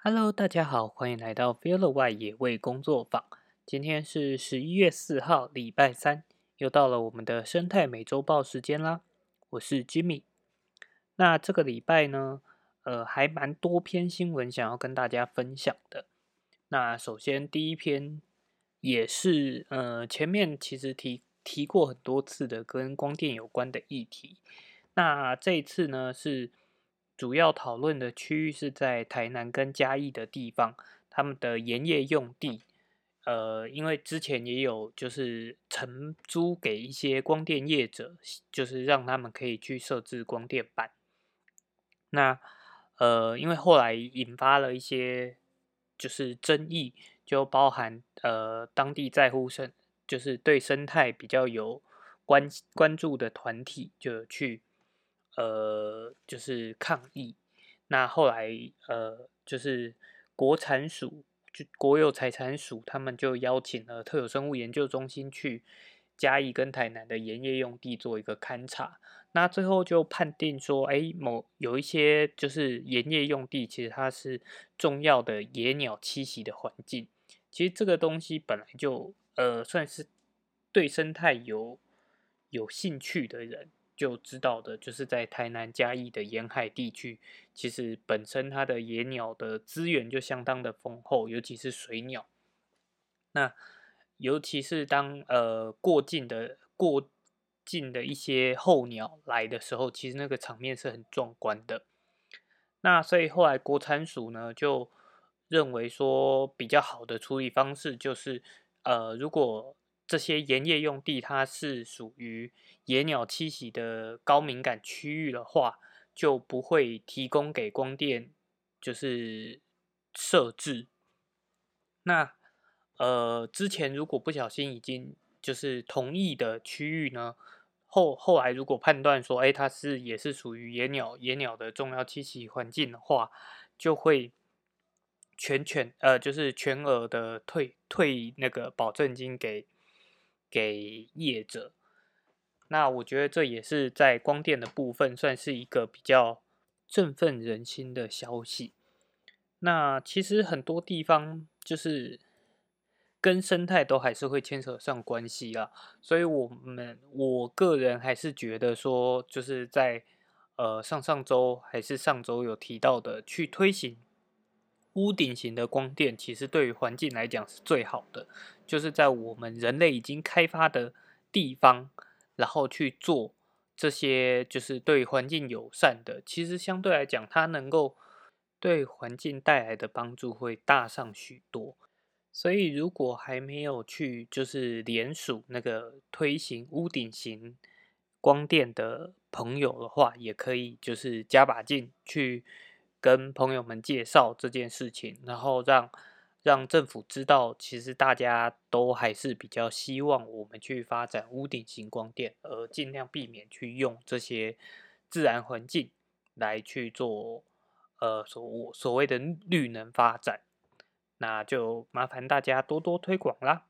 Hello，大家好，欢迎来到 Feel 外野味工作坊。今天是十一月四号，礼拜三，又到了我们的生态美洲豹时间啦。我是 Jimmy。那这个礼拜呢，呃，还蛮多篇新闻想要跟大家分享的。那首先第一篇也是呃前面其实提提过很多次的跟光电有关的议题。那这一次呢是。主要讨论的区域是在台南跟嘉义的地方，他们的盐业用地，呃，因为之前也有就是承租给一些光电业者，就是让他们可以去设置光电板。那呃，因为后来引发了一些就是争议，就包含呃当地在乎生，就是对生态比较有关关注的团体就去。呃，就是抗议。那后来，呃，就是国产署，就国有财产署，他们就邀请了特有生物研究中心去嘉义跟台南的盐业用地做一个勘察。那最后就判定说，哎，某有一些就是盐业用地，其实它是重要的野鸟栖息的环境。其实这个东西本来就，呃，算是对生态有有兴趣的人。就知道的，就是在台南嘉义的沿海地区，其实本身它的野鸟的资源就相当的丰厚，尤其是水鸟。那尤其是当呃过境的过境的一些候鸟来的时候，其实那个场面是很壮观的。那所以后来国产署呢就认为说，比较好的处理方式就是呃如果。这些盐业用地，它是属于野鸟栖息的高敏感区域的话，就不会提供给光电，就是设置。那呃，之前如果不小心已经就是同意的区域呢，后后来如果判断说，哎，它是也是属于野鸟野鸟的重要栖息环境的话，就会全全呃，就是全额的退退那个保证金给。给业者，那我觉得这也是在光电的部分算是一个比较振奋人心的消息。那其实很多地方就是跟生态都还是会牵扯上关系啦，所以我们我个人还是觉得说，就是在呃上上周还是上周有提到的，去推行。屋顶型的光电其实对于环境来讲是最好的，就是在我们人类已经开发的地方，然后去做这些就是对环境友善的，其实相对来讲，它能够对环境带来的帮助会大上许多。所以如果还没有去就是联署那个推行屋顶型光电的朋友的话，也可以就是加把劲去。跟朋友们介绍这件事情，然后让让政府知道，其实大家都还是比较希望我们去发展屋顶型光电，而尽量避免去用这些自然环境来去做呃所所谓的绿能发展。那就麻烦大家多多推广啦。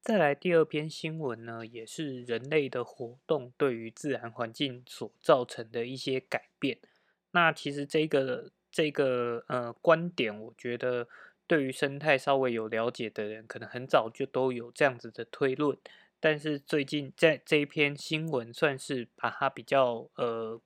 再来第二篇新闻呢，也是人类的活动对于自然环境所造成的一些改变。那其实这个这个呃观点，我觉得对于生态稍微有了解的人，可能很早就都有这样子的推论。但是最近在这一篇新闻，算是把它比较呃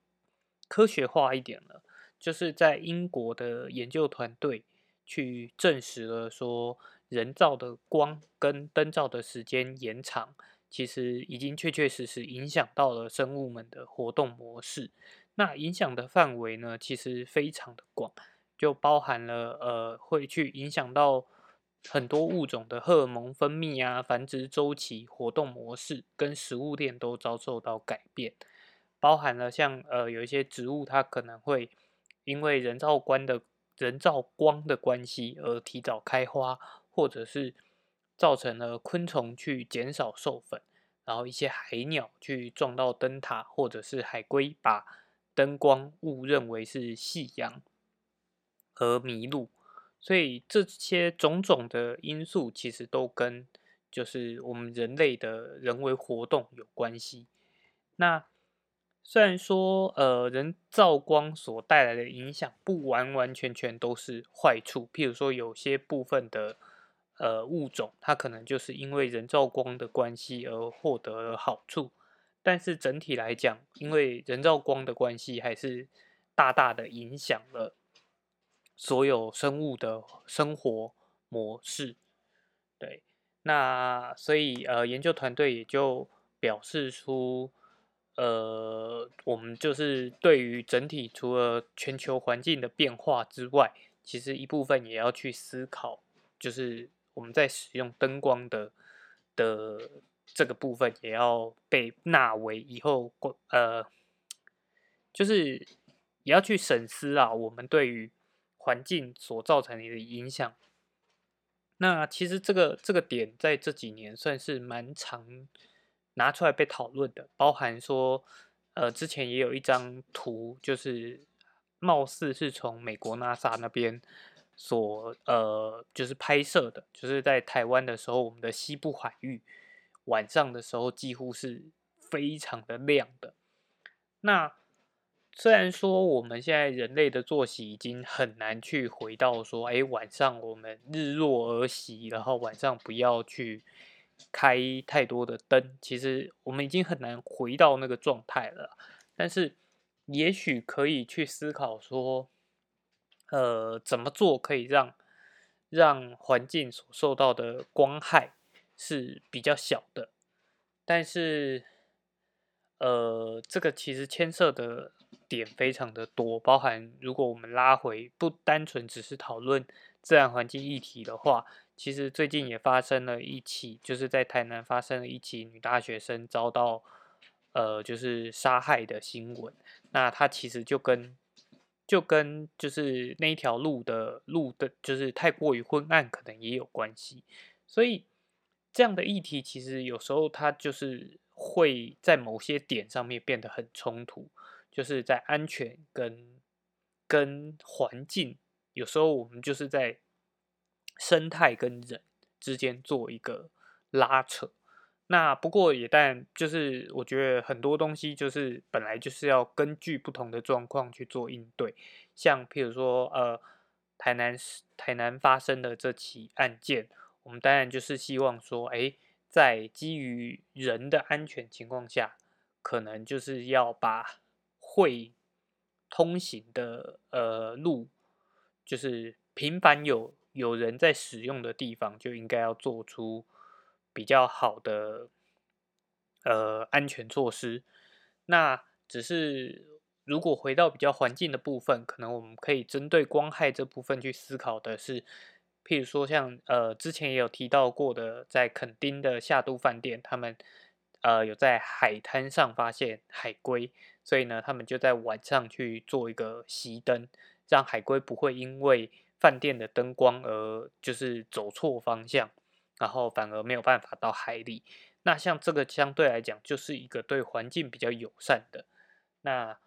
科学化一点了。就是在英国的研究团队去证实了说，人造的光跟灯照的时间延长，其实已经确确实实影响到了生物们的活动模式。那影响的范围呢，其实非常的广，就包含了呃，会去影响到很多物种的荷尔蒙分泌啊、繁殖周期、活动模式跟食物链都遭受到改变，包含了像呃有一些植物它可能会因为人造光的人造光的关系而提早开花，或者是造成了昆虫去减少授粉，然后一些海鸟去撞到灯塔，或者是海龟把灯光误认为是夕阳而迷路，所以这些种种的因素其实都跟就是我们人类的人为活动有关系。那虽然说呃人造光所带来的影响不完完全全都是坏处，譬如说有些部分的呃物种，它可能就是因为人造光的关系而获得了好处，但是整体来讲，因为人造光的关系，还是大大的影响了所有生物的生活模式。对，那所以呃研究团队也就表示出。呃，我们就是对于整体除了全球环境的变化之外，其实一部分也要去思考，就是我们在使用灯光的的这个部分，也要被纳为以后呃，就是也要去审思啊，我们对于环境所造成的影响。那其实这个这个点在这几年算是蛮常。拿出来被讨论的，包含说，呃，之前也有一张图，就是貌似是从美国 NASA 那边所呃，就是拍摄的，就是在台湾的时候，我们的西部海域晚上的时候几乎是非常的亮的。那虽然说我们现在人类的作息已经很难去回到说，哎，晚上我们日落而息，然后晚上不要去。开太多的灯，其实我们已经很难回到那个状态了。但是，也许可以去思考说，呃，怎么做可以让让环境所受到的光害是比较小的。但是，呃，这个其实牵涉的点非常的多，包含如果我们拉回不单纯只是讨论自然环境议题的话。其实最近也发生了一起，就是在台南发生了一起女大学生遭到呃就是杀害的新闻。那它其实就跟就跟就是那一条路的路的，就是太过于昏暗，可能也有关系。所以这样的议题其实有时候它就是会在某些点上面变得很冲突，就是在安全跟跟环境，有时候我们就是在。生态跟人之间做一个拉扯，那不过也但就是我觉得很多东西就是本来就是要根据不同的状况去做应对，像譬如说呃台南台南发生的这起案件，我们当然就是希望说，哎，在基于人的安全情况下，可能就是要把会通行的呃路，就是频繁有。有人在使用的地方，就应该要做出比较好的呃安全措施。那只是如果回到比较环境的部分，可能我们可以针对光害这部分去思考的是，譬如说像呃之前也有提到过的，在垦丁的夏都饭店，他们呃有在海滩上发现海龟，所以呢，他们就在晚上去做一个熄灯，让海龟不会因为饭店的灯光，而就是走错方向，然后反而没有办法到海里。那像这个相对来讲，就是一个对环境比较友善的。那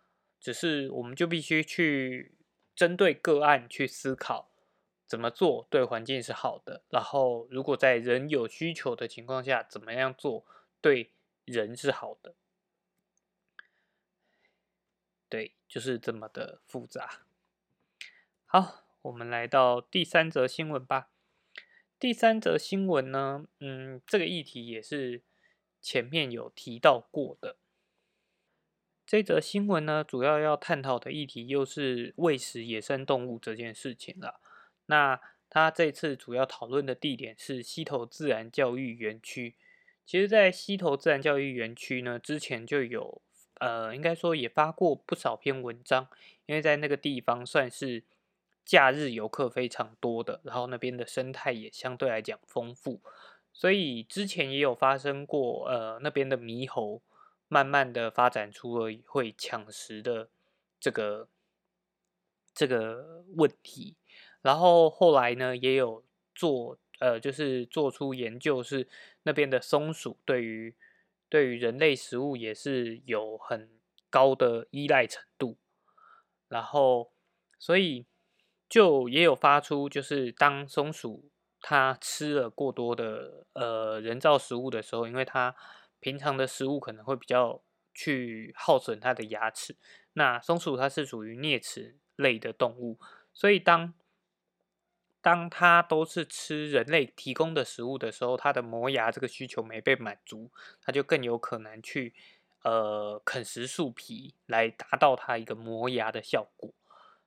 只是我们就必须去针对个案去思考怎么做对环境是好的。然后如果在人有需求的情况下，怎么样做对人是好的？对，就是这么的复杂。好。我们来到第三则新闻吧。第三则新闻呢，嗯，这个议题也是前面有提到过的。这则新闻呢，主要要探讨的议题又是喂食野生动物这件事情了。那他这次主要讨论的地点是溪头自然教育园区。其实，在溪头自然教育园区呢，之前就有呃，应该说也发过不少篇文章，因为在那个地方算是。假日游客非常多的，然后那边的生态也相对来讲丰富，所以之前也有发生过，呃，那边的猕猴慢慢的发展出了会抢食的这个这个问题，然后后来呢也有做，呃，就是做出研究，是那边的松鼠对于对于人类食物也是有很高的依赖程度，然后所以。就也有发出，就是当松鼠它吃了过多的呃人造食物的时候，因为它平常的食物可能会比较去耗损它的牙齿。那松鼠它是属于啮齿类的动物，所以当当它都是吃人类提供的食物的时候，它的磨牙这个需求没被满足，它就更有可能去呃啃食树皮来达到它一个磨牙的效果。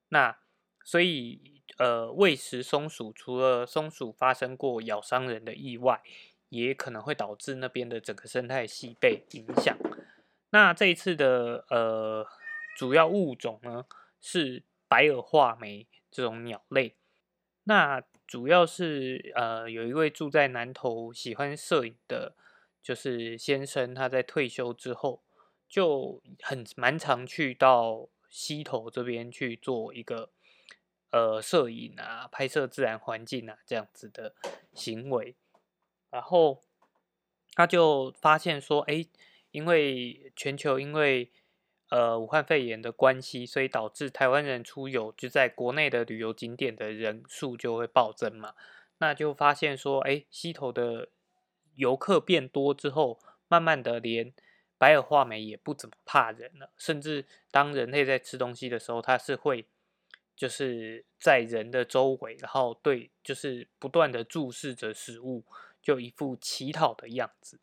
那所以呃喂食松鼠，除了松鼠发生过咬伤人的意外，也可能会导致那边的整个生态系被影响。那这一次的呃主要物种呢是白耳画眉这种鸟类。那主要是呃，有一位住在南投喜欢摄影的，就是先生，他在退休之后就很蛮常去到溪头这边去做一个呃摄影啊，拍摄自然环境啊这样子的行为，然后他就发现说，哎，因为全球因为呃，武汉肺炎的关系，所以导致台湾人出游就在国内的旅游景点的人数就会暴增嘛。那就发现说，哎，溪头的游客变多之后，慢慢的连白耳画眉也不怎么怕人了，甚至当人类在吃东西的时候，它是会就是在人的周围，然后对，就是不断的注视着食物，就一副乞讨的样子。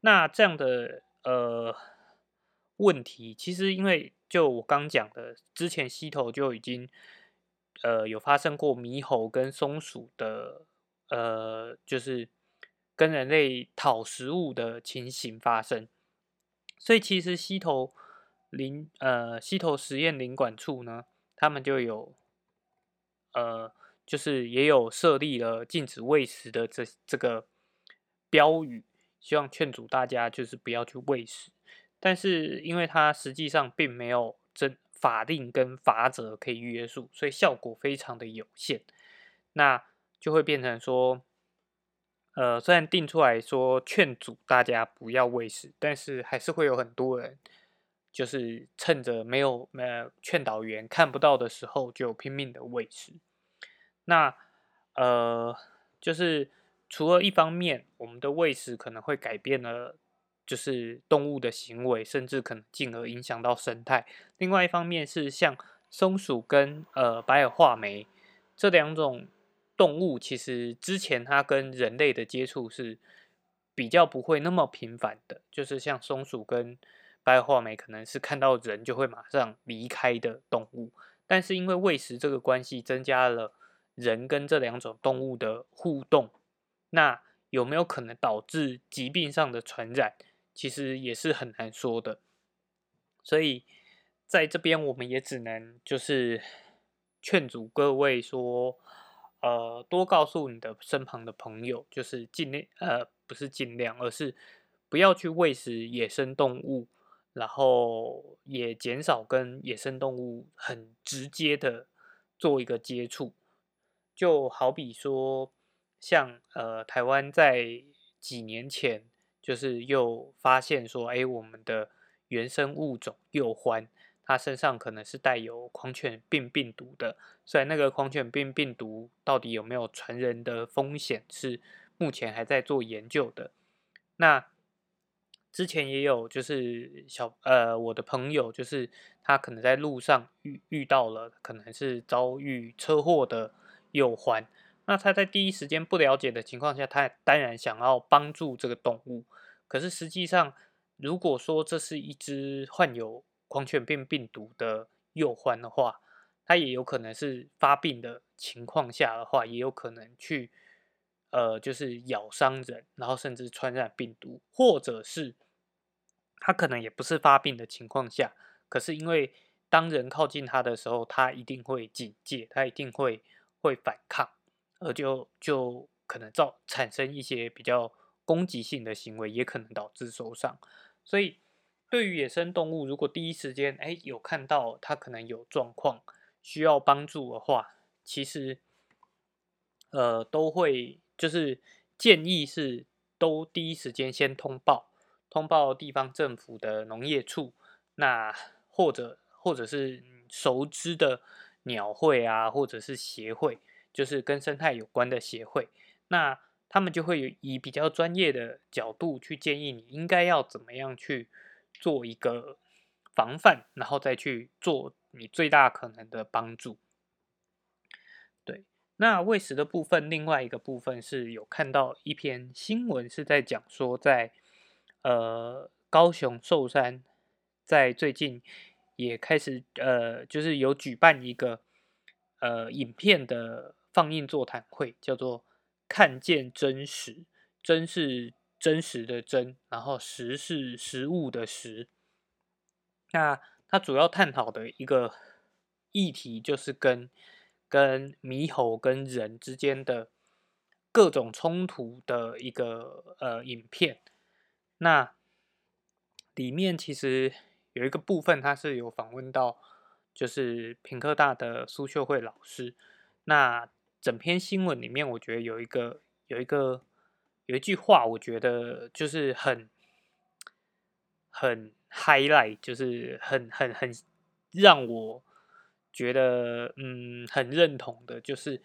那这样的呃。问题其实，因为就我刚讲的，之前溪头就已经呃有发生过猕猴跟松鼠的呃，就是跟人类讨食物的情形发生，所以其实溪头林呃溪头实验林管处呢，他们就有呃就是也有设立了禁止喂食的这这个标语，希望劝阻大家就是不要去喂食。但是，因为它实际上并没有真法令跟法则可以约束，所以效果非常的有限。那就会变成说，呃，虽然定出来说劝阻大家不要喂食，但是还是会有很多人，就是趁着没有呃劝导员看不到的时候，就拼命的喂食。那呃，就是除了一方面，我们的喂食可能会改变了。就是动物的行为，甚至可能进而影响到生态。另外一方面是像松鼠跟呃白耳画眉这两种动物，其实之前它跟人类的接触是比较不会那么频繁的。就是像松鼠跟白耳画眉，可能是看到人就会马上离开的动物。但是因为喂食这个关系，增加了人跟这两种动物的互动，那有没有可能导致疾病上的传染？其实也是很难说的，所以在这边我们也只能就是劝阻各位说，呃，多告诉你的身旁的朋友，就是尽量呃不是尽量，而是不要去喂食野生动物，然后也减少跟野生动物很直接的做一个接触，就好比说像呃台湾在几年前。就是又发现说，哎，我们的原生物种鼬獾，它身上可能是带有狂犬病病毒的。虽然那个狂犬病病毒到底有没有传人的风险，是目前还在做研究的。那之前也有就是小呃，我的朋友就是他可能在路上遇遇到了，可能是遭遇车祸的鼬獾。那他在第一时间不了解的情况下，他当然想要帮助这个动物。可是实际上，如果说这是一只患有狂犬病病毒的鼬獾的话，它也有可能是发病的情况下的话，也有可能去呃，就是咬伤人，然后甚至传染病毒，或者是它可能也不是发病的情况下，可是因为当人靠近它的时候，它一定会警戒，它一定会会反抗。而就就可能造产生一些比较攻击性的行为，也可能导致受伤。所以，对于野生动物，如果第一时间哎有看到它可能有状况需要帮助的话，其实呃都会就是建议是都第一时间先通报，通报地方政府的农业处，那或者或者是熟知的鸟会啊，或者是协会。就是跟生态有关的协会，那他们就会以比较专业的角度去建议你应该要怎么样去做一个防范，然后再去做你最大可能的帮助。对，那喂食的部分，另外一个部分是有看到一篇新闻是在讲说，在呃高雄寿山，在最近也开始呃，就是有举办一个呃影片的放映座谈会，叫做“看见真实”，真是。真实的真，然后实是实物的实。那它主要探讨的一个议题，就是跟跟猕猴跟人之间的各种冲突的一个呃影片。那里面其实有一个部分，它是有访问到，就是平科大的苏秀慧老师。那整篇新闻里面，我觉得有一个有一个。有一句话，我觉得就是很很 highlight，就是很很很让我觉得嗯很认同的，就是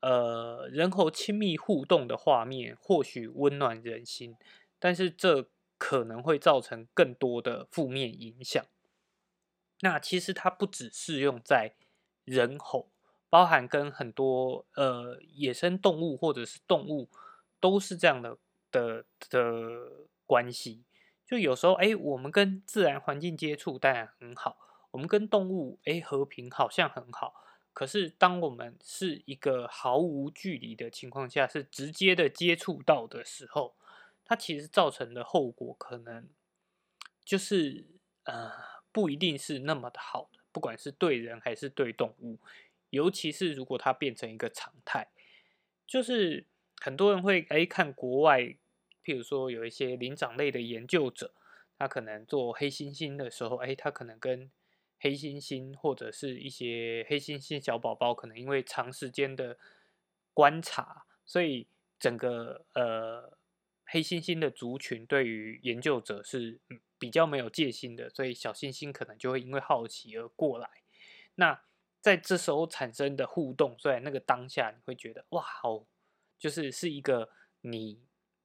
呃人猴亲密互动的画面或许温暖人心，但是这可能会造成更多的负面影响。那其实它不只适用在人猴，包含跟很多呃野生动物或者是动物。都是这样的的的关系，就有时候哎，我们跟自然环境接触当然很好，我们跟动物哎和平好像很好，可是当我们是一个毫无距离的情况下，是直接的接触到的时候，它其实造成的后果可能就是呃不一定是那么的好的，不管是对人还是对动物，尤其是如果它变成一个常态，就是。很多人会哎看国外，譬如说有一些灵长类的研究者，他可能做黑猩猩的时候，哎，他可能跟黑猩猩或者是一些黑猩猩小宝宝，可能因为长时间的观察，所以整个呃黑猩猩的族群对于研究者是比较没有戒心的，所以小猩猩可能就会因为好奇而过来。那在这时候产生的互动，所以那个当下你会觉得哇，好。就是是一个你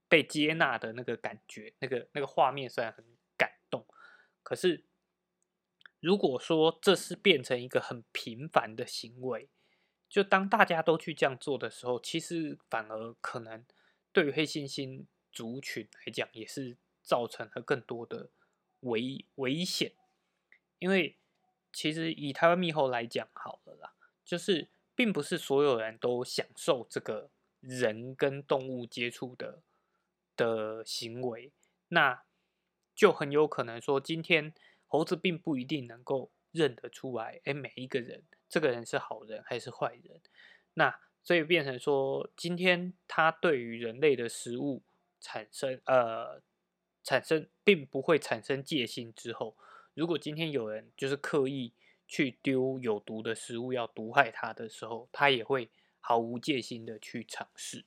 被接纳的那个感觉，那个那个画面虽然很感动，可是如果说这是变成一个很平凡的行为，就当大家都去这样做的时候，其实反而可能对于黑猩猩族群来讲，也是造成了更多的危危险。因为其实以台湾猕猴来讲，好了啦，就是并不是所有人都享受这个。人跟动物接触的的行为，那就很有可能说，今天猴子并不一定能够认得出来，哎，每一个人，这个人是好人还是坏人？那所以变成说，今天他对于人类的食物产生呃产生，并不会产生戒心。之后，如果今天有人就是刻意去丢有毒的食物要毒害他的时候，他也会。毫无戒心的去尝试。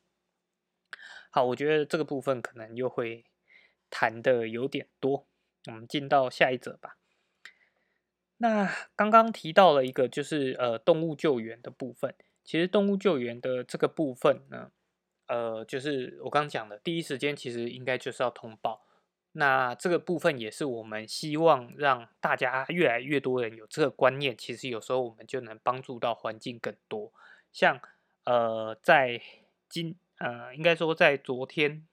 好，我觉得这个部分可能又会谈的有点多，我们进到下一则吧。那刚刚提到了一个，就是呃动物救援的部分。其实动物救援的这个部分呢，呃，就是我刚讲的，第一时间其实应该就是要通报。那这个部分也是我们希望让大家越来越多人有这个观念。其实有时候我们就能帮助到环境更多，像。呃，在今呃，应该说在昨天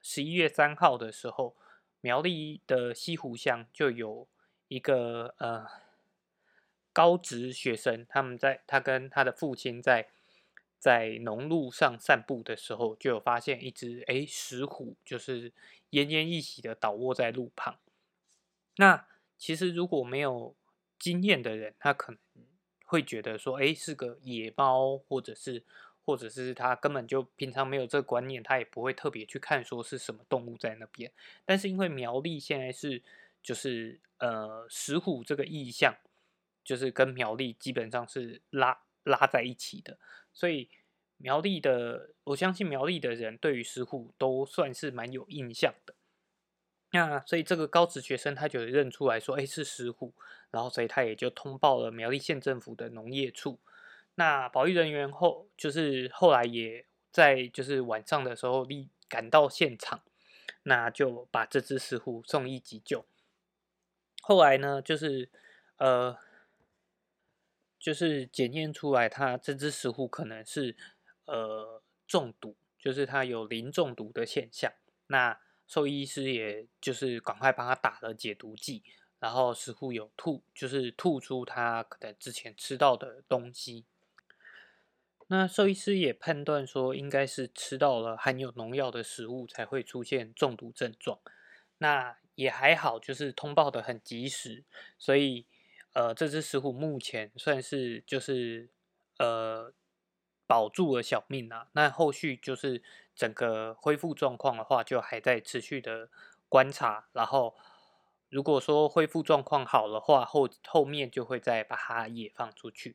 十一月三号的时候，苗栗的西湖乡就有一个呃高职学生，他们在他跟他的父亲在在农路上散步的时候，就有发现一只哎石虎，就是奄奄一息的倒卧在路旁。那其实如果没有经验的人，他可能。会觉得说，哎，是个野猫，或者是，或者是他根本就平常没有这个观念，他也不会特别去看说是什么动物在那边。但是因为苗栗现在是，就是呃石虎这个意象，就是跟苗栗基本上是拉拉在一起的，所以苗栗的，我相信苗栗的人对于石虎都算是蛮有印象的。那所以这个高职学生他就认出来说，哎，是石虎，然后所以他也就通报了苗栗县政府的农业处。那保育人员后就是后来也在就是晚上的时候立赶到现场，那就把这只石虎送医急救。后来呢，就是呃，就是检验出来，它这只石斛可能是呃中毒，就是它有磷中毒的现象。那兽医师也就是赶快帮他打了解毒剂，然后石斛有吐，就是吐出他可能之前吃到的东西。那兽医师也判断说，应该是吃到了含有农药的食物才会出现中毒症状。那也还好，就是通报的很及时，所以呃，这只石虎目前算是就是呃保住了小命啊。那后续就是整个恢复状况的话，就还在持续的观察。然后如果说恢复状况好的话，后后面就会再把它也放出去。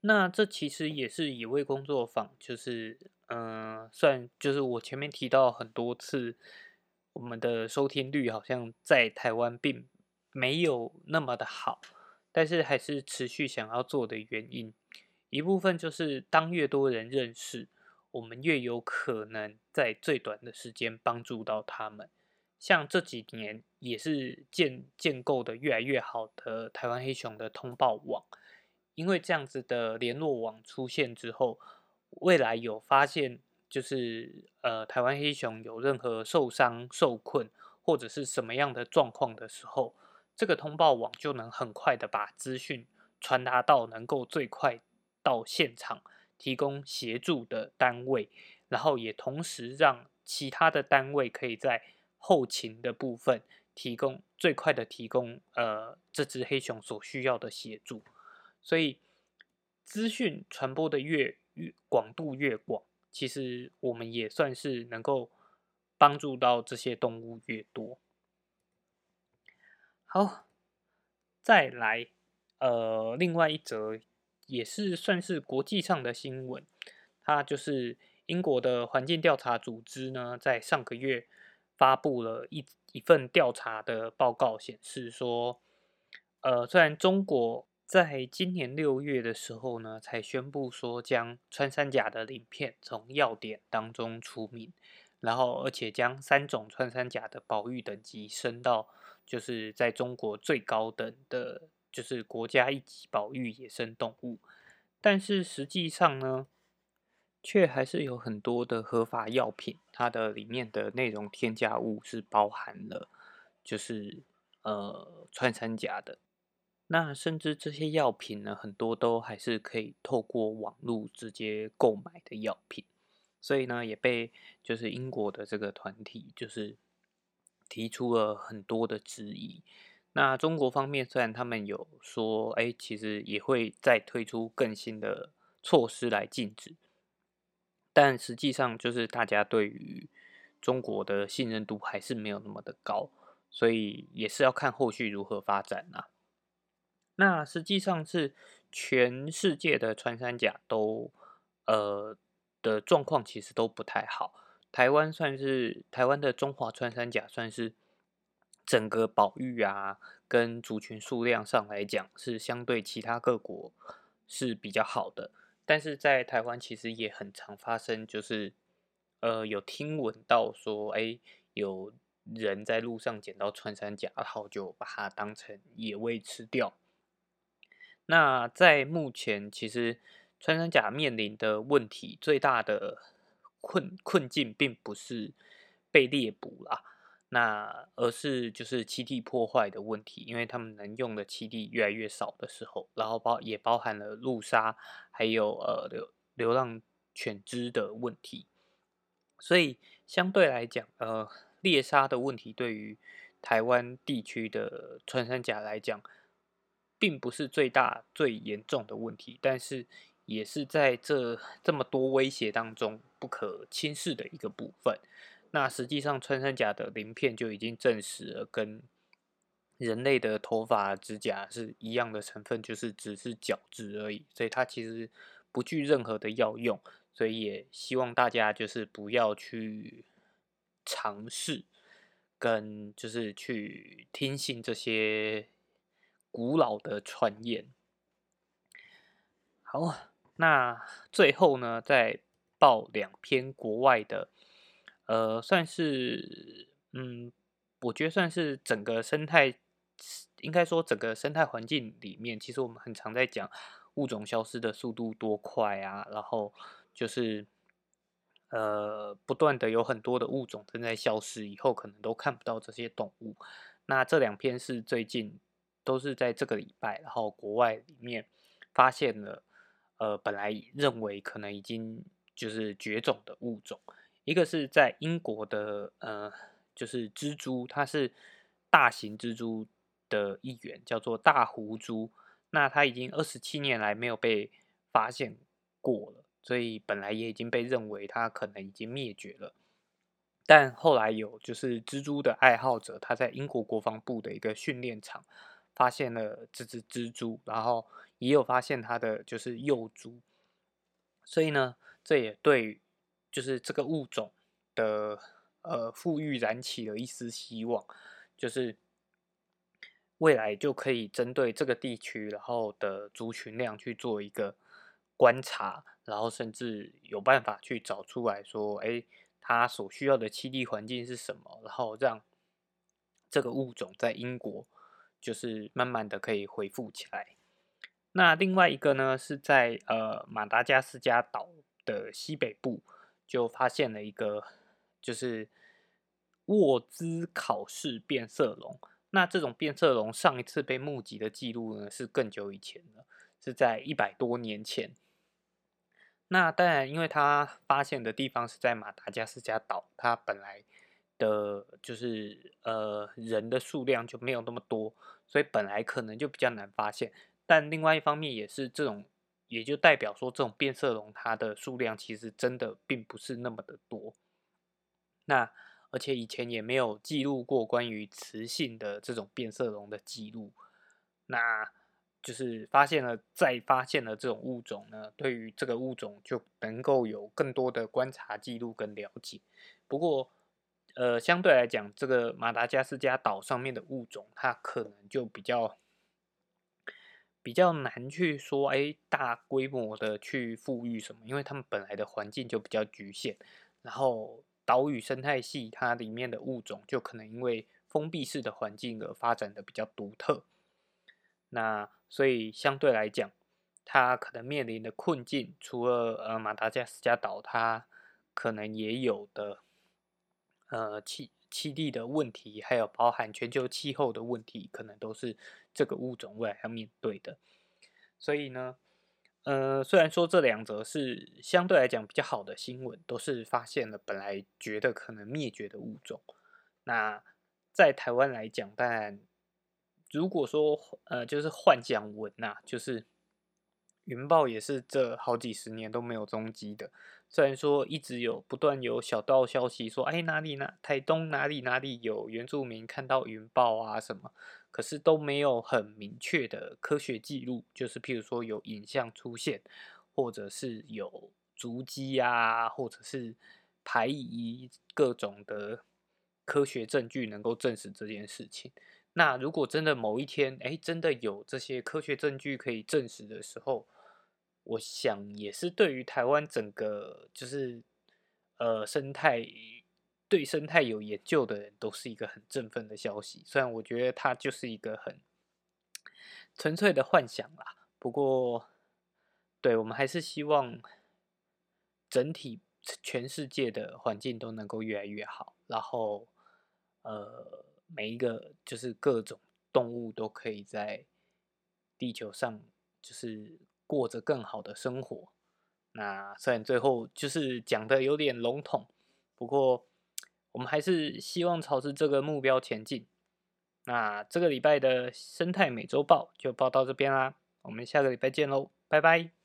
那这其实也是野味工作坊，就是嗯，算就是我前面提到很多次，我们的收听率好像在台湾并没有那么的好，但是还是持续想要做的原因，一部分就是当越多人认识，我们越有可能在最短的时间帮助到他们。像这几年也是建建构的越来越好的台湾黑熊的通报网。因为这样子的联络网出现之后，未来有发现就是呃台湾黑熊有任何受伤、受困或者是什么样的状况的时候，这个通报网就能很快的把资讯传达到能够最快到现场提供协助的单位，然后也同时让其他的单位可以在后勤的部分提供最快的提供呃这只黑熊所需要的协助。所以，资讯传播的越越广度越广，其实我们也算是能够帮助到这些动物越多。好，再来，呃，另外一则也是算是国际上的新闻，它就是英国的环境调查组织呢，在上个月发布了一一份调查的报告，显示说，呃，虽然中国。在今年六月的时候呢，才宣布说将穿山甲的鳞片从药典当中除名，然后而且将三种穿山甲的保育等级升到就是在中国最高等的，就是国家一级保育野生动物。但是实际上呢，却还是有很多的合法药品，它的里面的内容添加物是包含了就是呃穿山甲的。那甚至这些药品呢，很多都还是可以透过网络直接购买的药品，所以呢，也被就是英国的这个团体就是提出了很多的质疑。那中国方面虽然他们有说，哎，其实也会再推出更新的措施来禁止，但实际上就是大家对于中国的信任度还是没有那么的高，所以也是要看后续如何发展啊。那实际上是全世界的穿山甲都呃的状况其实都不太好。台湾算是台湾的中华穿山甲算是整个保育啊跟族群数量上来讲是相对其他各国是比较好的。但是在台湾其实也很常发生，就是呃有听闻到说，哎有人在路上捡到穿山甲，然后就把它当成野味吃掉。那在目前，其实穿山甲面临的问题最大的困困境，并不是被猎捕啦，那而是就是栖地破坏的问题，因为他们能用的栖地越来越少的时候，然后包也包含了路杀，还有呃流流浪犬只的问题，所以相对来讲，呃猎杀的问题对于台湾地区的穿山甲来讲。并不是最大最严重的问题，但是也是在这这么多威胁当中不可轻视的一个部分。那实际上，穿山甲的鳞片就已经证实了跟人类的头发、指甲是一样的成分，就是只是角质而已，所以它其实不具任何的药用。所以也希望大家就是不要去尝试，跟就是去听信这些。古老的传言。好，那最后呢，再报两篇国外的，呃，算是，嗯，我觉得算是整个生态应该说整个生态环境里面，其实我们很常在讲物种消失的速度多快啊，然后就是呃不断的有很多的物种正在消失，以后可能都看不到这些动物。那这两篇是最近都是在这个礼拜，然后国外里面发现了，呃，本来认为可能已经就是绝种的物种，一个是在英国的呃，就是蜘蛛，它是大型蜘蛛。的一员叫做大湖蛛，那它已经二十七年来没有被发现过了，所以本来也已经被认为它可能已经灭绝了。但后来有就是蜘蛛的爱好者，他在英国国防部的一个训练场发现了这只蜘蛛，然后也有发现它的就是幼蛛，所以呢，这也对就是这个物种的呃富裕燃起了一丝希望，就是。未来就可以针对这个地区，然后的族群量去做一个观察，然后甚至有办法去找出来说，哎，它所需要的栖地环境是什么，然后让这个物种在英国就是慢慢的可以恢复起来。那另外一个呢，是在呃马达加斯加岛的西北部就发现了一个就是沃兹考氏变色龙。那这种变色龙上一次被目击的记录呢，是更久以前了，是在一百多年前。那当然，因为它发现的地方是在马达加斯加岛，它本来的就是呃人的数量就没有那么多，所以本来可能就比较难发现。但另外一方面也是这种，也就代表说这种变色龙它的数量其实真的并不是那么的多。那。而且以前也没有记录过关于雌性的这种变色龙的记录，那就是发现了再发现了这种物种呢，对于这个物种就能够有更多的观察记录跟了解。不过，呃，相对来讲，这个马达加斯加岛上面的物种，它可能就比较比较难去说，哎，大规模的去富裕什么，因为他们本来的环境就比较局限，然后。岛屿生态系，它里面的物种就可能因为封闭式的环境而发展的比较独特。那所以相对来讲，它可能面临的困境，除了呃马达加斯加岛它可能也有的呃栖栖地的问题，还有包含全球气候的问题，可能都是这个物种未来要面对的。所以呢。呃，虽然说这两则是相对来讲比较好的新闻，都是发现了本来觉得可能灭绝的物种。那在台湾来讲，但如果说呃，就是幻想文呐，就是云豹也是这好几十年都没有踪迹的。虽然说一直有不断有小道消息说，哎，哪里哪台东哪里哪里有原住民看到云豹啊什么。可是都没有很明确的科学记录，就是譬如说有影像出现，或者是有足迹啊，或者是排遗各种的科学证据能够证实这件事情。那如果真的某一天，哎，真的有这些科学证据可以证实的时候，我想也是对于台湾整个就是呃生态。对生态有研究的人都是一个很振奋的消息，虽然我觉得它就是一个很纯粹的幻想啦。不过，对我们还是希望整体全世界的环境都能够越来越好，然后呃，每一个就是各种动物都可以在地球上就是过着更好的生活。那虽然最后就是讲的有点笼统，不过。我们还是希望朝着这个目标前进。那这个礼拜的生态美洲报就报到这边啦，我们下个礼拜见喽，拜拜。